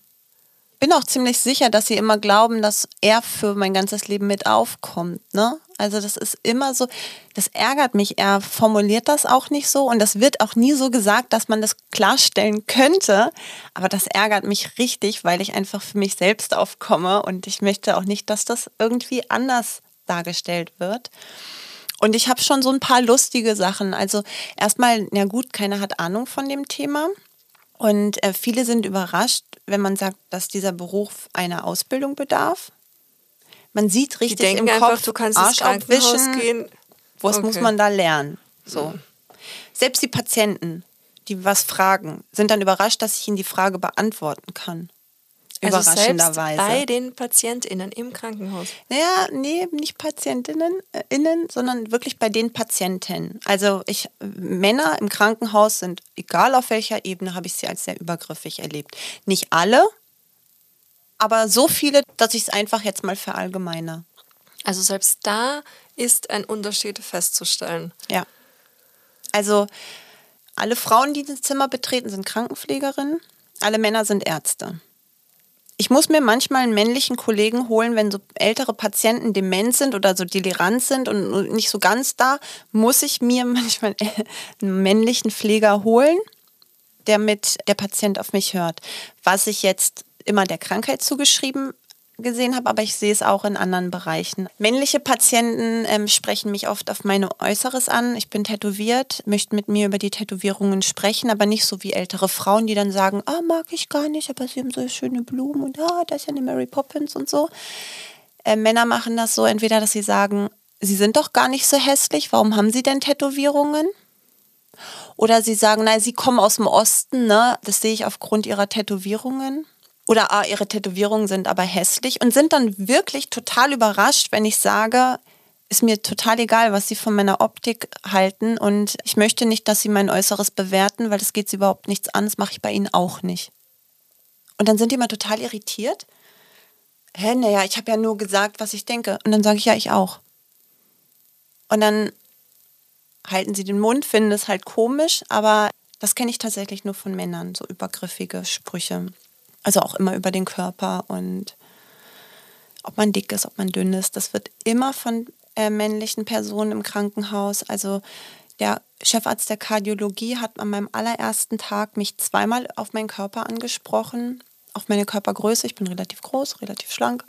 bin auch ziemlich sicher, dass sie immer glauben, dass er für mein ganzes Leben mit aufkommt. Ne? Also das ist immer so, das ärgert mich. Er formuliert das auch nicht so und das wird auch nie so gesagt, dass man das klarstellen könnte. Aber das ärgert mich richtig, weil ich einfach für mich selbst aufkomme und ich möchte auch nicht, dass das irgendwie anders dargestellt wird. Und ich habe schon so ein paar lustige Sachen. Also erstmal, na gut, keiner hat Ahnung von dem Thema. Und äh, viele sind überrascht, wenn man sagt, dass dieser Beruf einer Ausbildung bedarf. Man sieht richtig im Kopf, einfach, du kannst Arsch abwischen, gehen. Was okay. muss man da lernen? So. Mhm. Selbst die Patienten, die was fragen, sind dann überrascht, dass ich ihnen die Frage beantworten kann. Überraschenderweise. Also bei den PatientInnen im Krankenhaus? Naja, nee, nicht PatientInnen, äh, innen, sondern wirklich bei den Patienten. Also ich, Männer im Krankenhaus sind, egal auf welcher Ebene, habe ich sie als sehr übergriffig erlebt. Nicht alle, aber so viele, dass ich es einfach jetzt mal verallgemeine. Also selbst da ist ein Unterschied festzustellen. Ja. Also alle Frauen, die das Zimmer betreten, sind Krankenpflegerinnen, alle Männer sind Ärzte. Ich muss mir manchmal einen männlichen Kollegen holen, wenn so ältere Patienten dement sind oder so delirant sind und nicht so ganz da, muss ich mir manchmal einen männlichen Pfleger holen, der mit der Patient auf mich hört. Was ich jetzt immer der Krankheit zugeschrieben gesehen habe, aber ich sehe es auch in anderen Bereichen. Männliche Patienten ähm, sprechen mich oft auf meine Äußeres an. Ich bin tätowiert, möchten mit mir über die Tätowierungen sprechen, aber nicht so wie ältere Frauen, die dann sagen, ah, mag ich gar nicht, aber sie haben so schöne Blumen und ah, da ist ja eine Mary Poppins und so. Äh, Männer machen das so entweder, dass sie sagen, sie sind doch gar nicht so hässlich, warum haben sie denn Tätowierungen? Oder sie sagen, nein, sie kommen aus dem Osten, ne? Das sehe ich aufgrund ihrer Tätowierungen oder ah, ihre Tätowierungen sind aber hässlich und sind dann wirklich total überrascht, wenn ich sage, ist mir total egal, was sie von meiner Optik halten und ich möchte nicht, dass sie mein Äußeres bewerten, weil das geht sie überhaupt nichts an, das mache ich bei ihnen auch nicht. Und dann sind die immer total irritiert. Hä, naja, ich habe ja nur gesagt, was ich denke. Und dann sage ich, ja, ich auch. Und dann halten sie den Mund, finden es halt komisch, aber das kenne ich tatsächlich nur von Männern, so übergriffige Sprüche. Also auch immer über den Körper und ob man dick ist, ob man dünn ist. Das wird immer von äh, männlichen Personen im Krankenhaus. Also der Chefarzt der Kardiologie hat an meinem allerersten Tag mich zweimal auf meinen Körper angesprochen, auf meine Körpergröße. Ich bin relativ groß, relativ schlank.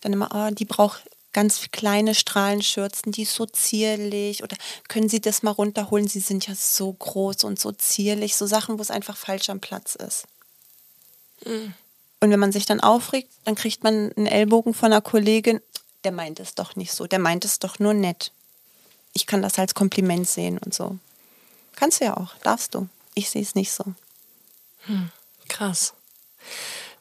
Dann immer, oh, die braucht ganz kleine Strahlenschürzen, die ist so zierlich. Oder können Sie das mal runterholen? Sie sind ja so groß und so zierlich. So Sachen, wo es einfach falsch am Platz ist. Und wenn man sich dann aufregt, dann kriegt man einen Ellbogen von einer Kollegin, der meint es doch nicht so, der meint es doch nur nett. Ich kann das als Kompliment sehen und so. Kannst du ja auch, darfst du. Ich sehe es nicht so. Hm, krass.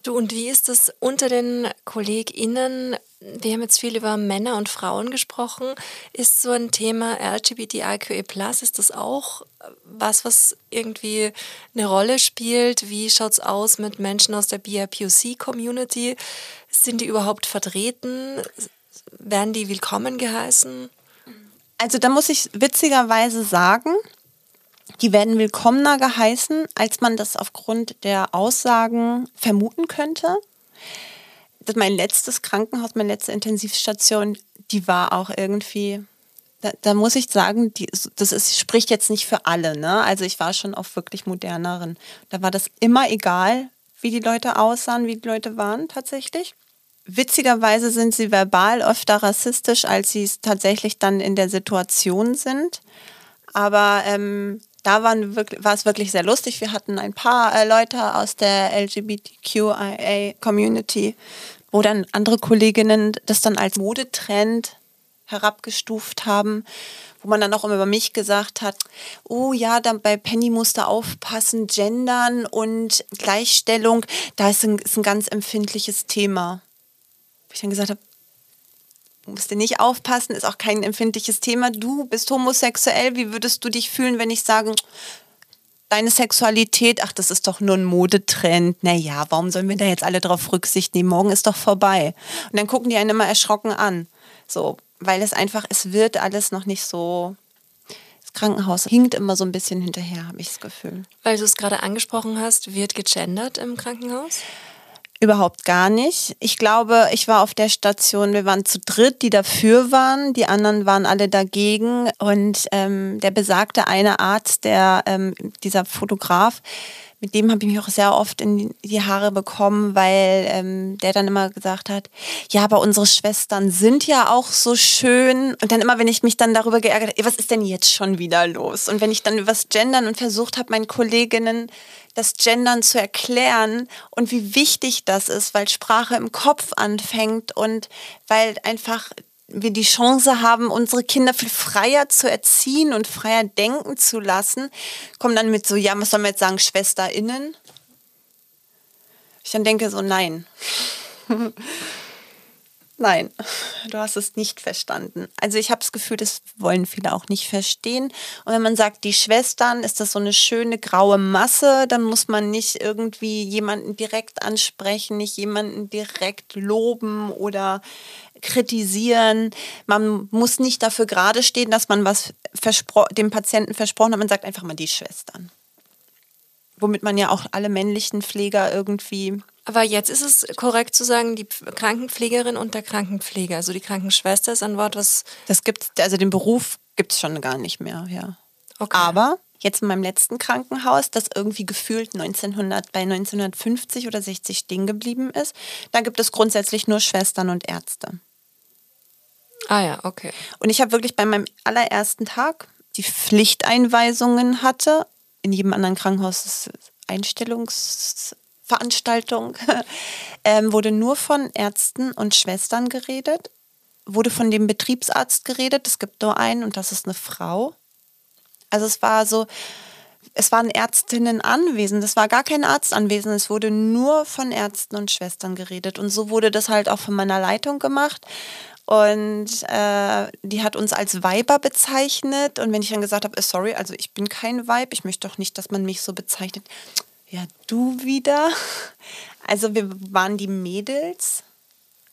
Du, und wie ist es unter den KollegInnen? Wir haben jetzt viel über Männer und Frauen gesprochen. Ist so ein Thema LGBTIQE+, ist das auch was, was irgendwie eine Rolle spielt? Wie schaut es aus mit Menschen aus der BIPOC-Community? Sind die überhaupt vertreten? Werden die willkommen geheißen? Also da muss ich witzigerweise sagen, die werden willkommener geheißen, als man das aufgrund der Aussagen vermuten könnte. Mein letztes Krankenhaus, meine letzte Intensivstation, die war auch irgendwie, da, da muss ich sagen, die, das ist, spricht jetzt nicht für alle. Ne? Also ich war schon auf wirklich moderneren. Da war das immer egal, wie die Leute aussahen, wie die Leute waren tatsächlich. witzigerweise sind sie verbal öfter rassistisch, als sie es tatsächlich dann in der Situation sind. Aber ähm, da waren wirklich, war es wirklich sehr lustig. Wir hatten ein paar äh, Leute aus der LGBTQIA-Community, wo dann andere Kolleginnen das dann als Modetrend herabgestuft haben, wo man dann auch immer über mich gesagt hat, oh ja, dann bei Penny musst du aufpassen, Gendern und Gleichstellung, da ist ein, ist ein ganz empfindliches Thema. Wo ich dann gesagt habe, musst du nicht aufpassen, ist auch kein empfindliches Thema. Du bist homosexuell, wie würdest du dich fühlen, wenn ich sage, deine Sexualität, ach, das ist doch nur ein Modetrend. Naja, warum sollen wir da jetzt alle drauf Rücksicht nehmen? Morgen ist doch vorbei. Und dann gucken die einen immer erschrocken an. So, weil es einfach, es wird alles noch nicht so. Das Krankenhaus hinkt immer so ein bisschen hinterher, habe ich das Gefühl. Weil du es gerade angesprochen hast, wird gegendert im Krankenhaus? Überhaupt gar nicht. Ich glaube, ich war auf der Station, wir waren zu dritt, die dafür waren, die anderen waren alle dagegen. Und ähm, der besagte eine Arzt, der ähm, dieser Fotograf, mit dem habe ich mich auch sehr oft in die Haare bekommen, weil ähm, der dann immer gesagt hat, ja, aber unsere Schwestern sind ja auch so schön. Und dann immer, wenn ich mich dann darüber geärgert habe, was ist denn jetzt schon wieder los? Und wenn ich dann das Gendern und versucht habe, meinen Kolleginnen das Gendern zu erklären und wie wichtig das ist, weil Sprache im Kopf anfängt und weil einfach wir die Chance haben, unsere Kinder viel freier zu erziehen und freier denken zu lassen, kommen dann mit so, ja, was soll man jetzt sagen, SchwesterInnen? Ich dann denke so, nein. Nein, du hast es nicht verstanden. Also ich habe das Gefühl, das wollen viele auch nicht verstehen. Und wenn man sagt, die Schwestern, ist das so eine schöne graue Masse, dann muss man nicht irgendwie jemanden direkt ansprechen, nicht jemanden direkt loben oder kritisieren. Man muss nicht dafür gerade stehen, dass man was dem Patienten versprochen hat. Man sagt einfach mal die Schwestern. Womit man ja auch alle männlichen Pfleger irgendwie aber jetzt ist es korrekt zu sagen, die Krankenpflegerin und der Krankenpfleger. Also die Krankenschwester ist ein Wort, was. Das gibt also den Beruf gibt es schon gar nicht mehr, ja. Okay. Aber jetzt in meinem letzten Krankenhaus, das irgendwie gefühlt 1900 bei 1950 oder 60 stehen geblieben ist, da gibt es grundsätzlich nur Schwestern und Ärzte. Ah ja, okay. Und ich habe wirklich bei meinem allerersten Tag die Pflichteinweisungen hatte. In jedem anderen Krankenhaus ist Einstellungs Veranstaltung ähm, wurde nur von Ärzten und Schwestern geredet, wurde von dem Betriebsarzt geredet. Es gibt nur einen und das ist eine Frau. Also es war so, es waren Ärztinnen anwesend, es war gar kein Arzt anwesend, es wurde nur von Ärzten und Schwestern geredet. Und so wurde das halt auch von meiner Leitung gemacht. Und äh, die hat uns als Weiber bezeichnet. Und wenn ich dann gesagt habe, äh, sorry, also ich bin kein Weib, ich möchte doch nicht, dass man mich so bezeichnet. Ja, du wieder. Also wir waren die Mädels.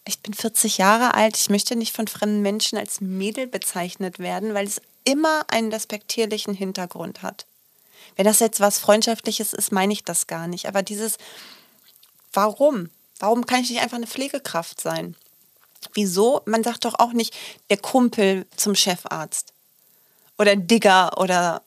Ich bin 40 Jahre alt. Ich möchte nicht von fremden Menschen als Mädel bezeichnet werden, weil es immer einen respektierlichen Hintergrund hat. Wenn das jetzt was Freundschaftliches ist, meine ich das gar nicht. Aber dieses, warum? Warum kann ich nicht einfach eine Pflegekraft sein? Wieso? Man sagt doch auch nicht der Kumpel zum Chefarzt oder Digger oder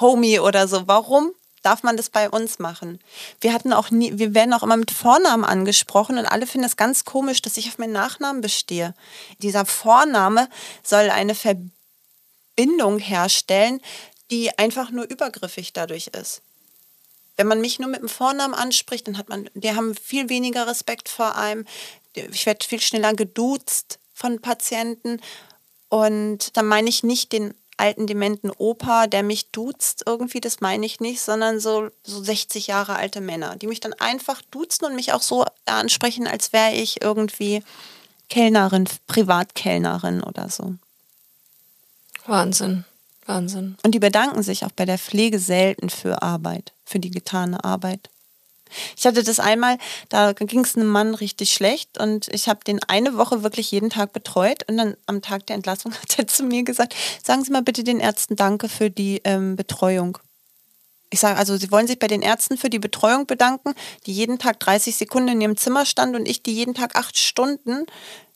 Homie oder so. Warum darf man das bei uns machen. Wir hatten auch nie, wir werden auch immer mit Vornamen angesprochen und alle finden es ganz komisch, dass ich auf meinen Nachnamen bestehe. Dieser Vorname soll eine Verbindung herstellen, die einfach nur übergriffig dadurch ist. Wenn man mich nur mit dem Vornamen anspricht, dann hat man, die haben viel weniger Respekt vor einem. Ich werde viel schneller geduzt von Patienten. Und da meine ich nicht den alten dementen Opa, der mich duzt irgendwie, das meine ich nicht, sondern so, so 60 Jahre alte Männer, die mich dann einfach duzen und mich auch so ansprechen, als wäre ich irgendwie Kellnerin, Privatkellnerin oder so. Wahnsinn, Wahnsinn. Und die bedanken sich auch bei der Pflege selten für Arbeit, für die getane Arbeit. Ich hatte das einmal, da ging es einem Mann richtig schlecht und ich habe den eine Woche wirklich jeden Tag betreut und dann am Tag der Entlassung hat er zu mir gesagt, sagen Sie mal bitte den Ärzten Danke für die ähm, Betreuung. Ich sage, also Sie wollen sich bei den Ärzten für die Betreuung bedanken, die jeden Tag 30 Sekunden in ihrem Zimmer stand und ich die jeden Tag acht Stunden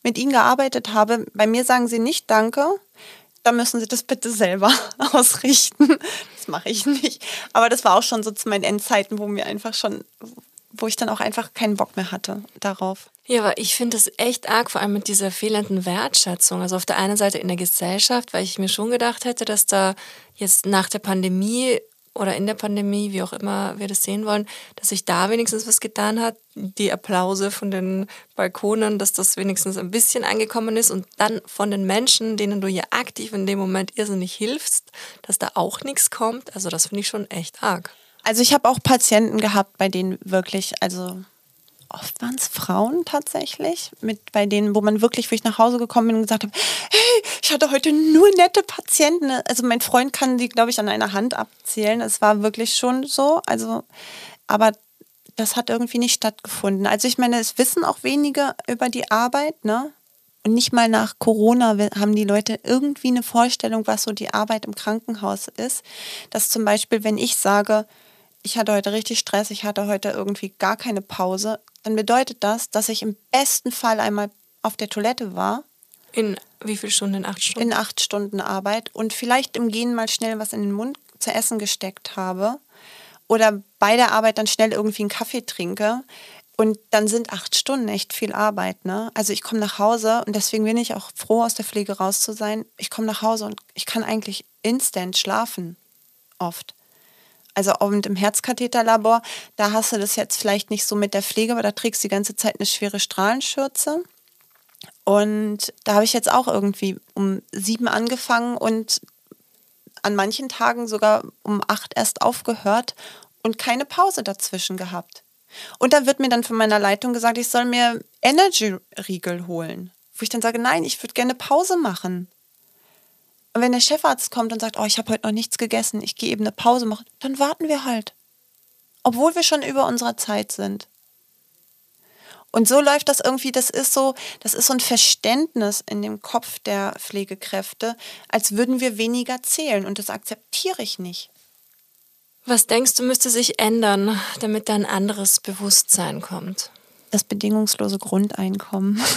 mit ihnen gearbeitet habe. Bei mir sagen Sie nicht Danke, da müssen Sie das bitte selber ausrichten. Das mache ich nicht. Aber das war auch schon so zu meinen Endzeiten, wo mir einfach schon, wo ich dann auch einfach keinen Bock mehr hatte darauf. Ja, aber ich finde es echt arg, vor allem mit dieser fehlenden Wertschätzung. Also auf der einen Seite in der Gesellschaft, weil ich mir schon gedacht hätte, dass da jetzt nach der Pandemie oder in der Pandemie, wie auch immer wir das sehen wollen, dass sich da wenigstens was getan hat. Die Applause von den Balkonen, dass das wenigstens ein bisschen angekommen ist und dann von den Menschen, denen du ja aktiv in dem Moment irrsinnig hilfst, dass da auch nichts kommt. Also das finde ich schon echt arg. Also ich habe auch Patienten gehabt, bei denen wirklich, also oft waren es Frauen tatsächlich, mit bei denen, wo man wirklich, wo ich nach Hause gekommen bin und gesagt habe, hey, ich hatte heute nur nette Patienten. Also mein Freund kann die, glaube ich, an einer Hand abzählen. Es war wirklich schon so. Also, aber das hat irgendwie nicht stattgefunden. Also ich meine, es wissen auch wenige über die Arbeit, ne? Und nicht mal nach Corona haben die Leute irgendwie eine Vorstellung, was so die Arbeit im Krankenhaus ist. Dass zum Beispiel, wenn ich sage, ich hatte heute richtig Stress, ich hatte heute irgendwie gar keine Pause, dann bedeutet das, dass ich im besten Fall einmal auf der Toilette war. In wie viele Stunden? In acht Stunden? In acht Stunden Arbeit und vielleicht im Gehen mal schnell was in den Mund zu essen gesteckt habe oder bei der Arbeit dann schnell irgendwie einen Kaffee trinke. Und dann sind acht Stunden echt viel Arbeit. Ne? Also ich komme nach Hause und deswegen bin ich auch froh, aus der Pflege raus zu sein. Ich komme nach Hause und ich kann eigentlich instant schlafen. Oft also und im Herzkatheterlabor, da hast du das jetzt vielleicht nicht so mit der Pflege, aber da trägst du die ganze Zeit eine schwere Strahlenschürze. Und da habe ich jetzt auch irgendwie um sieben angefangen und an manchen Tagen sogar um acht erst aufgehört und keine Pause dazwischen gehabt. Und da wird mir dann von meiner Leitung gesagt, ich soll mir Energy-Riegel holen. Wo ich dann sage, nein, ich würde gerne Pause machen. Und wenn der Chefarzt kommt und sagt, oh, ich habe heute noch nichts gegessen, ich gehe eben eine Pause machen, dann warten wir halt. Obwohl wir schon über unserer Zeit sind. Und so läuft das irgendwie, das ist so, das ist so ein Verständnis in dem Kopf der Pflegekräfte, als würden wir weniger zählen. Und das akzeptiere ich nicht. Was denkst du, müsste sich ändern, damit da ein anderes Bewusstsein kommt? Das bedingungslose Grundeinkommen.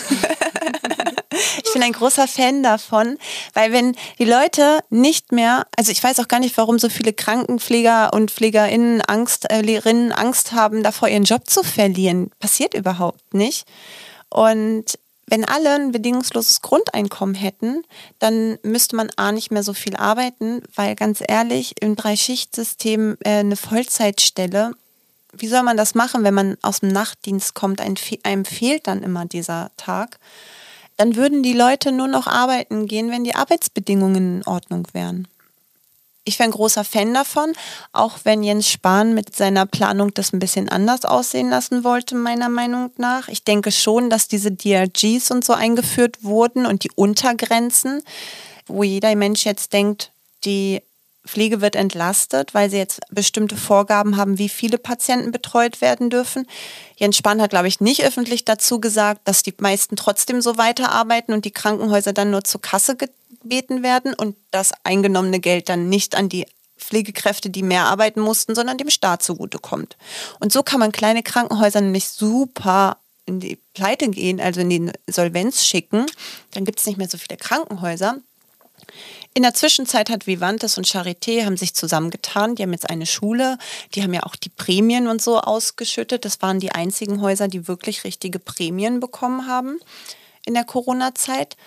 Ich bin ein großer Fan davon, weil wenn die Leute nicht mehr, also ich weiß auch gar nicht, warum so viele Krankenpfleger und Pflegerinnen Angst, äh, Angst haben, davor ihren Job zu verlieren. Passiert überhaupt nicht. Und wenn alle ein bedingungsloses Grundeinkommen hätten, dann müsste man A nicht mehr so viel arbeiten, weil ganz ehrlich, im Dreischichtsystem äh, eine Vollzeitstelle, wie soll man das machen, wenn man aus dem Nachtdienst kommt? einem fehlt dann immer dieser Tag dann würden die Leute nur noch arbeiten gehen, wenn die Arbeitsbedingungen in Ordnung wären. Ich wäre ein großer Fan davon, auch wenn Jens Spahn mit seiner Planung das ein bisschen anders aussehen lassen wollte, meiner Meinung nach. Ich denke schon, dass diese DRGs und so eingeführt wurden und die Untergrenzen, wo jeder Mensch jetzt denkt, die Pflege wird entlastet, weil sie jetzt bestimmte Vorgaben haben, wie viele Patienten betreut werden dürfen. Jens Spahn hat, glaube ich, nicht öffentlich dazu gesagt, dass die meisten trotzdem so weiterarbeiten und die Krankenhäuser dann nur zur Kasse gebeten werden und das eingenommene Geld dann nicht an die Pflegekräfte, die mehr arbeiten mussten, sondern dem Staat zugutekommt. Und so kann man kleine Krankenhäuser nämlich super in die Pleite gehen, also in die Solvenz schicken. Dann gibt es nicht mehr so viele Krankenhäuser. In der Zwischenzeit hat Vivantes und Charité haben sich zusammengetan. Die haben jetzt eine Schule. Die haben ja auch die Prämien und so ausgeschüttet. Das waren die einzigen Häuser, die wirklich richtige Prämien bekommen haben in der Corona-Zeit.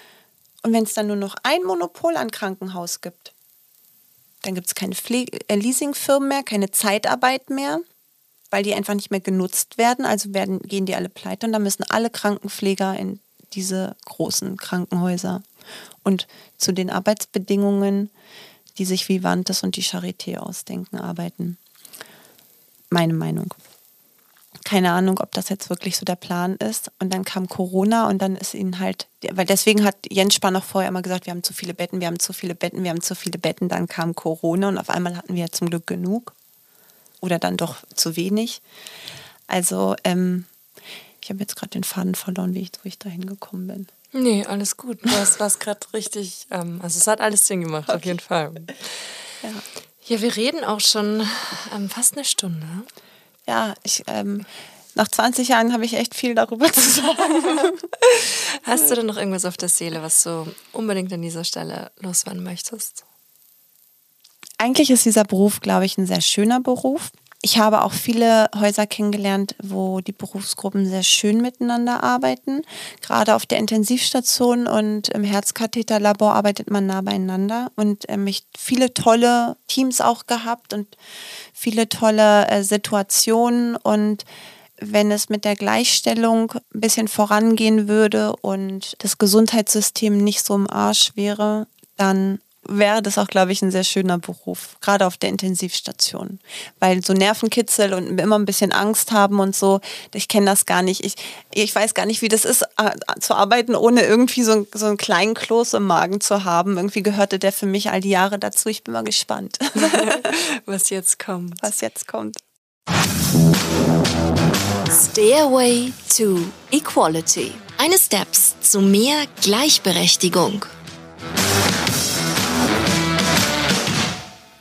Und wenn es dann nur noch ein Monopol an Krankenhaus gibt, dann gibt es keine Pflege äh, Leasingfirmen mehr, keine Zeitarbeit mehr, weil die einfach nicht mehr genutzt werden. Also werden, gehen die alle pleite und dann müssen alle Krankenpfleger in diese großen Krankenhäuser und zu den Arbeitsbedingungen, die sich Vivantes und die Charité ausdenken, arbeiten. Meine Meinung. Keine Ahnung, ob das jetzt wirklich so der Plan ist. Und dann kam Corona und dann ist ihnen halt, weil deswegen hat Jens Spahn noch vorher immer gesagt, wir haben zu viele Betten, wir haben zu viele Betten, wir haben zu viele Betten. Dann kam Corona und auf einmal hatten wir zum Glück genug. Oder dann doch zu wenig. Also, ähm, ich habe jetzt gerade den Faden verloren, wie ich, wo ich da hingekommen bin. Nee, alles gut. Du hast was gerade richtig, ähm, also es hat alles Sinn gemacht, okay. auf jeden Fall. Ja. ja, wir reden auch schon ähm, fast eine Stunde. Ja, ich, ähm, nach 20 Jahren habe ich echt viel darüber zu sagen. Hast du denn noch irgendwas auf der Seele, was du unbedingt an dieser Stelle loswerden möchtest? Eigentlich ist dieser Beruf, glaube ich, ein sehr schöner Beruf Ich habe auch viele Häuser kennengelernt, wo die Berufsgruppen sehr schön miteinander arbeiten. Gerade auf der Intensivstation und im Herzkatheterlabor arbeitet man nah beieinander. Und ähm, ich viele tolle Teams auch gehabt und viele tolle äh, Situationen. Und wenn es mit der Gleichstellung ein bisschen vorangehen würde und das Gesundheitssystem nicht so im Arsch wäre, dann wäre das auch, glaube ich, ein sehr schöner Beruf, gerade auf der Intensivstation. Weil so Nervenkitzel und immer ein bisschen Angst haben und so, ich kenne das gar nicht. Ich, ich weiß gar nicht, wie das ist, zu arbeiten, ohne irgendwie so, so einen kleinen Kloß im Magen zu haben. Irgendwie gehörte der für mich all die Jahre dazu. Ich bin mal gespannt. Was jetzt kommt. Was jetzt kommt. Stairway to Equality. Eine Steps zu mehr Gleichberechtigung.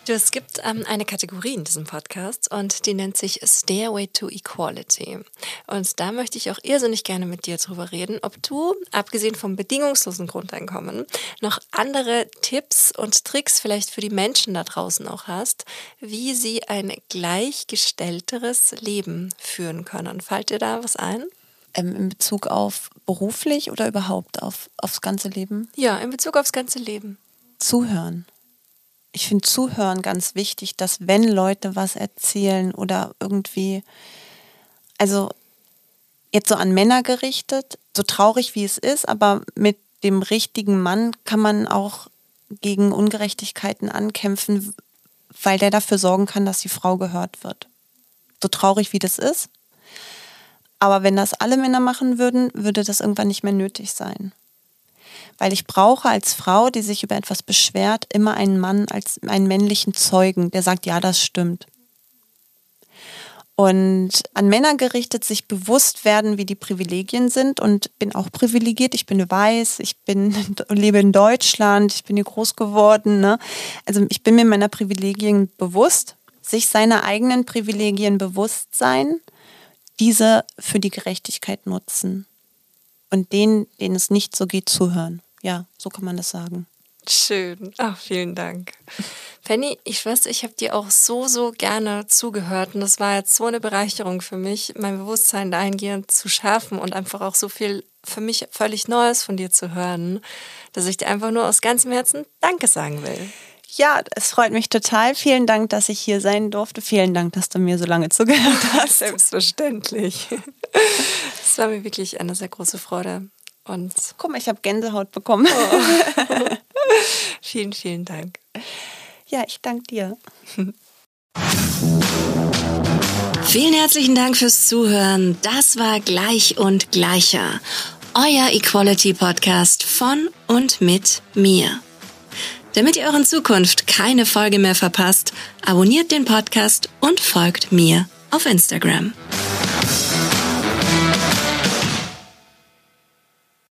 Du, es gibt ähm, eine Kategorie in diesem Podcast und die nennt sich Stairway to Equality. Und da möchte ich auch irrsinnig gerne mit dir drüber reden, ob du, abgesehen vom bedingungslosen Grundeinkommen, noch andere Tipps und Tricks vielleicht für die Menschen da draußen auch hast, wie sie ein gleichgestellteres Leben führen können. Fällt dir da was ein? Ähm, in Bezug auf beruflich oder überhaupt auf, aufs ganze Leben? Ja, in Bezug aufs ganze Leben. Zuhören ich finde Zuhören ganz wichtig, dass wenn Leute was erzählen oder irgendwie, also jetzt so an Männer gerichtet, so traurig wie es ist, aber mit dem richtigen Mann kann man auch gegen Ungerechtigkeiten ankämpfen, weil der dafür sorgen kann, dass die Frau gehört wird. So traurig wie das ist. Aber wenn das alle Männer machen würden, würde das irgendwann nicht mehr nötig sein weil ich brauche als Frau, die sich über etwas beschwert, immer einen Mann als einen männlichen Zeugen, der sagt, ja, das stimmt. Und an Männer gerichtet sich bewusst werden, wie die Privilegien sind und bin auch privilegiert. Ich bin weiß, ich bin, lebe in Deutschland, ich bin hier groß geworden. Ne? Also ich bin mir meiner Privilegien bewusst, sich seiner eigenen Privilegien bewusst sein, diese für die Gerechtigkeit nutzen und denen, denen es nicht so geht, zuhören. Ja, so kann man das sagen. Schön. Ach, vielen Dank. Penny, ich weiß, ich habe dir auch so, so gerne zugehört und das war jetzt so eine Bereicherung für mich, mein Bewusstsein dahingehend zu schärfen und einfach auch so viel für mich völlig Neues von dir zu hören, dass ich dir einfach nur aus ganzem Herzen Danke sagen will. Ja, es freut mich total. Vielen Dank, dass ich hier sein durfte. Vielen Dank, dass du mir so lange zugehört hast. Selbstverständlich. Es war mir wirklich eine sehr große Freude. Und Guck mal, ich habe Gänsehaut bekommen. Oh. vielen, vielen Dank. Ja, ich danke dir. Vielen herzlichen Dank fürs Zuhören. Das war Gleich und Gleicher. Euer Equality Podcast von und mit mir. Damit ihr euren Zukunft keine Folge mehr verpasst, abonniert den Podcast und folgt mir auf Instagram.